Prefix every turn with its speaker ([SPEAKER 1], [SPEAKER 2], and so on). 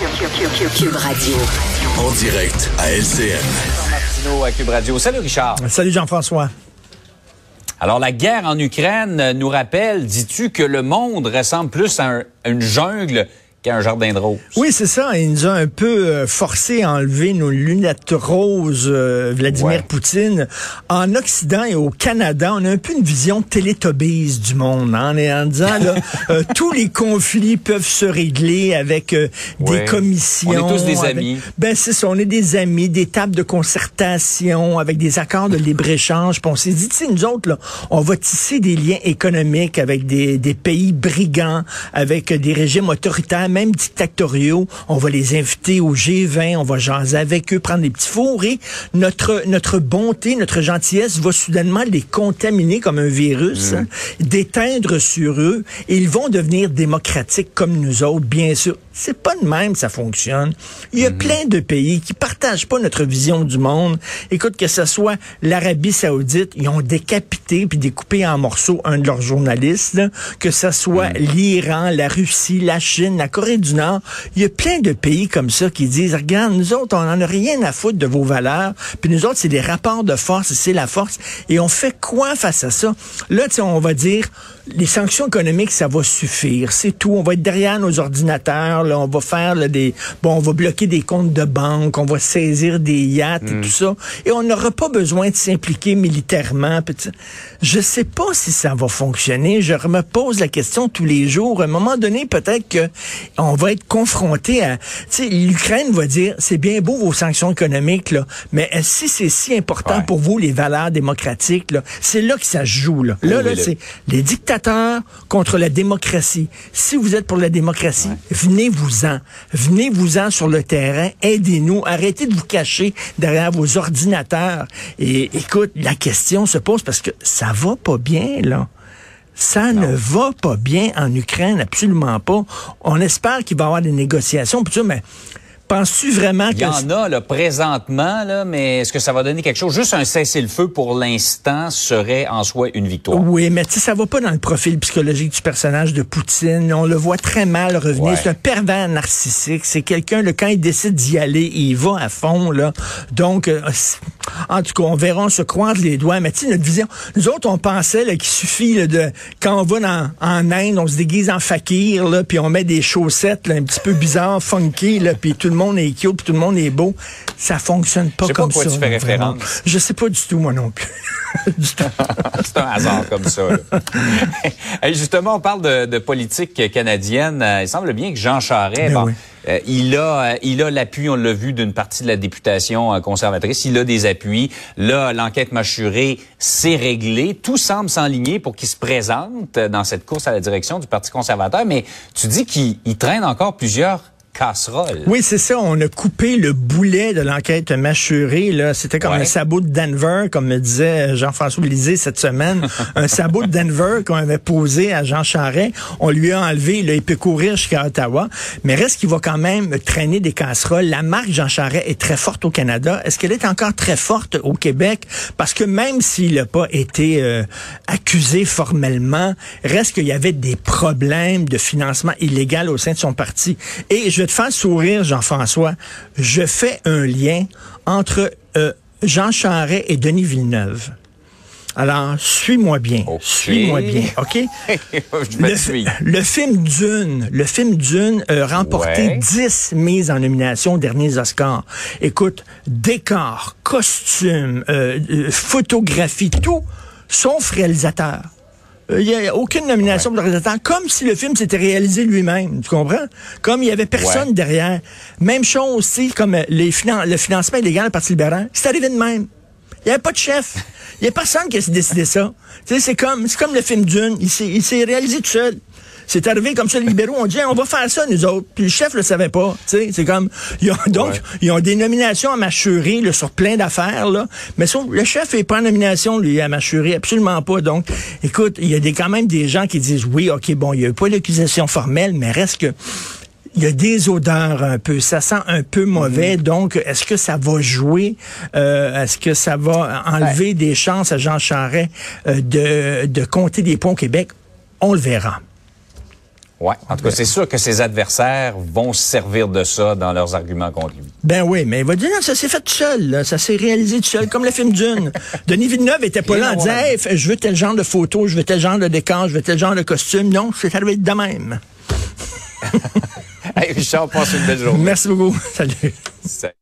[SPEAKER 1] Cube Radio.
[SPEAKER 2] En direct à LCN.
[SPEAKER 3] Martineau à Cube Radio. Salut Richard.
[SPEAKER 4] Salut Jean-François.
[SPEAKER 3] Alors la guerre en Ukraine nous rappelle, dis-tu, que le monde ressemble plus à, un- à une jungle qu'un jardin de roses.
[SPEAKER 4] Oui, c'est ça. Il nous a un peu euh, forcé à enlever nos lunettes roses, euh, Vladimir
[SPEAKER 3] Ouais.
[SPEAKER 4] Poutine. En Occident et au Canada, on a un peu une vision télétobise du monde, hein, en, en disant là, euh, tous les conflits peuvent se régler avec euh,
[SPEAKER 3] Ouais.
[SPEAKER 4] des commissions.
[SPEAKER 3] On est tous des
[SPEAKER 4] avec-
[SPEAKER 3] amis.
[SPEAKER 4] Ben c'est ça, on est des amis, des tables de concertation avec des accords de libre-échange. On s'est dit, nous autres, là, on va tisser des liens économiques avec des, des pays brigands, avec des régimes autoritaires, même dictatoriaux. On va les inviter au G20, on va jaser avec eux, prendre des petits fours et notre, notre bonté, notre gentillesse va soudainement les contaminer comme un virus, hein, d'éteindre sur eux et ils vont devenir démocratiques comme nous autres, bien sûr. C'est pas de même ça fonctionne. Il y a plein de pays qui partagent pas notre vision du monde. Écoute, que ce soit l'Arabie saoudite, ils ont décapité puis découpé en morceaux un de leurs journalistes, là. que ce soit l'Iran, la Russie, la Chine, la Corée du Nord. Il y a plein de pays comme ça qui disent, regarde, nous autres, on en a rien à foutre de vos valeurs. Puis nous autres, c'est des rapports de force, c'est la force. Et on fait quoi face à ça? Là, on va dire, les sanctions économiques, ça va suffire. C'est tout. On va être derrière nos ordinateurs. Là, on va faire là, des... Bon, on va bloquer des comptes de banque. On va saisir des yachts et tout ça. Et on n'aura pas besoin de s'impliquer militairement. Je sais pas si ça va fonctionner. Je me pose la question tous les jours. À un moment donné, peut-être que on va être confronté à... L'Ukraine va dire, c'est bien beau vos sanctions économiques, là, mais si c'est si important
[SPEAKER 3] Ouais.
[SPEAKER 4] pour vous, les valeurs démocratiques, là, c'est là que ça se joue. Là, là,
[SPEAKER 3] Oui,
[SPEAKER 4] là
[SPEAKER 3] le-
[SPEAKER 4] c'est les dictateurs contre la démocratie. Si vous êtes pour la démocratie, venez-vous-en. Venez-vous-en sur le terrain. Aidez-nous. Arrêtez de vous cacher derrière vos ordinateurs. Et écoute, la question se pose parce que ça va pas bien, là. Ça ne va pas bien en Ukraine, absolument pas. On espère qu'il va y avoir des négociations, mais penses-tu vraiment
[SPEAKER 3] Il
[SPEAKER 4] que...
[SPEAKER 3] y en a là, présentement, là, mais est-ce que ça va donner quelque chose? Juste un cessez-le-feu pour l'instant serait en soi une victoire.
[SPEAKER 4] Oui, mais tu sais, ça va pas dans le profil psychologique du personnage de Poutine. On le voit très mal revenir.
[SPEAKER 3] Ouais.
[SPEAKER 4] C'est un pervers narcissique. C'est quelqu'un, quand il décide d'y aller, il va à fond, là. Donc, euh, en tout cas, on verra, on se croise les doigts. Mais tu sais, notre vision, nous autres, on pensait qu'il suffit là, de, quand on va dans, en Inde, on se déguise en fakir, là, puis on met des chaussettes là, un petit peu bizarres, funky, là, puis tout le monde est cute, puis tout le monde est beau. Ça fonctionne pas
[SPEAKER 3] Je sais pas
[SPEAKER 4] comme ça.
[SPEAKER 3] tu fais
[SPEAKER 4] là, vraiment.
[SPEAKER 3] référence.
[SPEAKER 4] Je sais pas du tout, moi non plus.
[SPEAKER 3] C'est un hasard comme ça. Hey, justement, on parle de, de politique canadienne. Euh, Il semble bien que Jean Charest,
[SPEAKER 4] Ben
[SPEAKER 3] bon,
[SPEAKER 4] oui.
[SPEAKER 3] euh, il a, euh, il a l'appui, on l'a vu, d'une partie de la députation conservatrice. Il a des appuis. Là, l'enquête mâchurée, c'est réglé. Tout semble s'enligner pour qu'il se présente dans cette course à la direction du Parti conservateur. Mais tu dis qu'il il traîne encore plusieurs
[SPEAKER 4] Oui, c'est ça. On a coupé le boulet de l'enquête mâchurée. Là, c'était comme
[SPEAKER 3] Ouais.
[SPEAKER 4] un sabot de Denver, comme me disait Jean-François Lisée cette semaine. un sabot de Denver qu'on avait posé à Jean Charest. On lui a enlevé. Là, il peut courir jusqu'à Ottawa, mais reste qu'il va quand même traîner des casseroles. La marque Jean Charest est très forte au Canada. Est-ce qu'elle est encore très forte au Québec? Parce que même s'il n'a pas été euh, accusé formellement, reste qu'il y avait des problèmes de financement illégal au sein de son parti. Et je vais te faire sourire, Jean-François. Je fais un lien entre euh, Jean Charest et Denis Villeneuve. Alors, suis-moi bien. Suis-moi bien, OK?
[SPEAKER 3] Je
[SPEAKER 4] Le, film Dune, le film Dune a remporté
[SPEAKER 3] Ouais.
[SPEAKER 4] 10 mises en nomination aux derniers Oscars. Écoute, décor, costume, euh, euh, photographie, tout, sauf réalisateur. Euh, Il n'y a aucune nomination pour le réalisateur, comme si le film s'était réalisé lui-même, tu comprends? Comme il y avait personne
[SPEAKER 3] Ouais.
[SPEAKER 4] derrière. Même chose aussi, comme euh, les finan- le financement illégal du Parti libéral, c'est arrivé de même. Il n'y avait pas de chef. Il n'y a personne qui a décidé ça. Tu sais, c'est comme, c'est comme le film Dune. Il s'est, il s'est réalisé tout seul. C'est arrivé comme ça, les libéraux ont dit, on va faire ça, nous autres. Puis le chef le savait pas. Tu sais, c'est comme, ils ont, donc,
[SPEAKER 3] Ouais.
[SPEAKER 4] ils ont des nominations à mâchurer, là, sur plein d'affaires, là. Mais sauf, le chef est pas en nomination, lui, à mâchurer. Absolument pas. Donc, écoute, il y a des, quand même des gens qui disent, oui, OK, bon, il n'y a pas d'accusation formelle, mais reste que, il y a des odeurs un peu, ça sent un peu mauvais. Donc, est-ce que ça va jouer euh, Est-ce que ça va enlever des chances à Jean Charest euh, de, de compter des points au Québec? On le verra.
[SPEAKER 3] Ouais. En tout cas, c'est sûr que ses adversaires vont se servir de ça dans leurs arguments contre lui.
[SPEAKER 4] Ben oui, mais il va dire non, ça s'est fait tout seul, là. ça s'est réalisé tout seul, comme le film Dune. Denis Villeneuve était pas là en disant hey, je veux tel genre de photo, je veux tel genre de décor, je veux tel genre de costume. Non, c'est arrivé de même.
[SPEAKER 3] Hey, Richard, passe une belle journée.
[SPEAKER 4] Merci beaucoup. Salut.
[SPEAKER 3] Salut.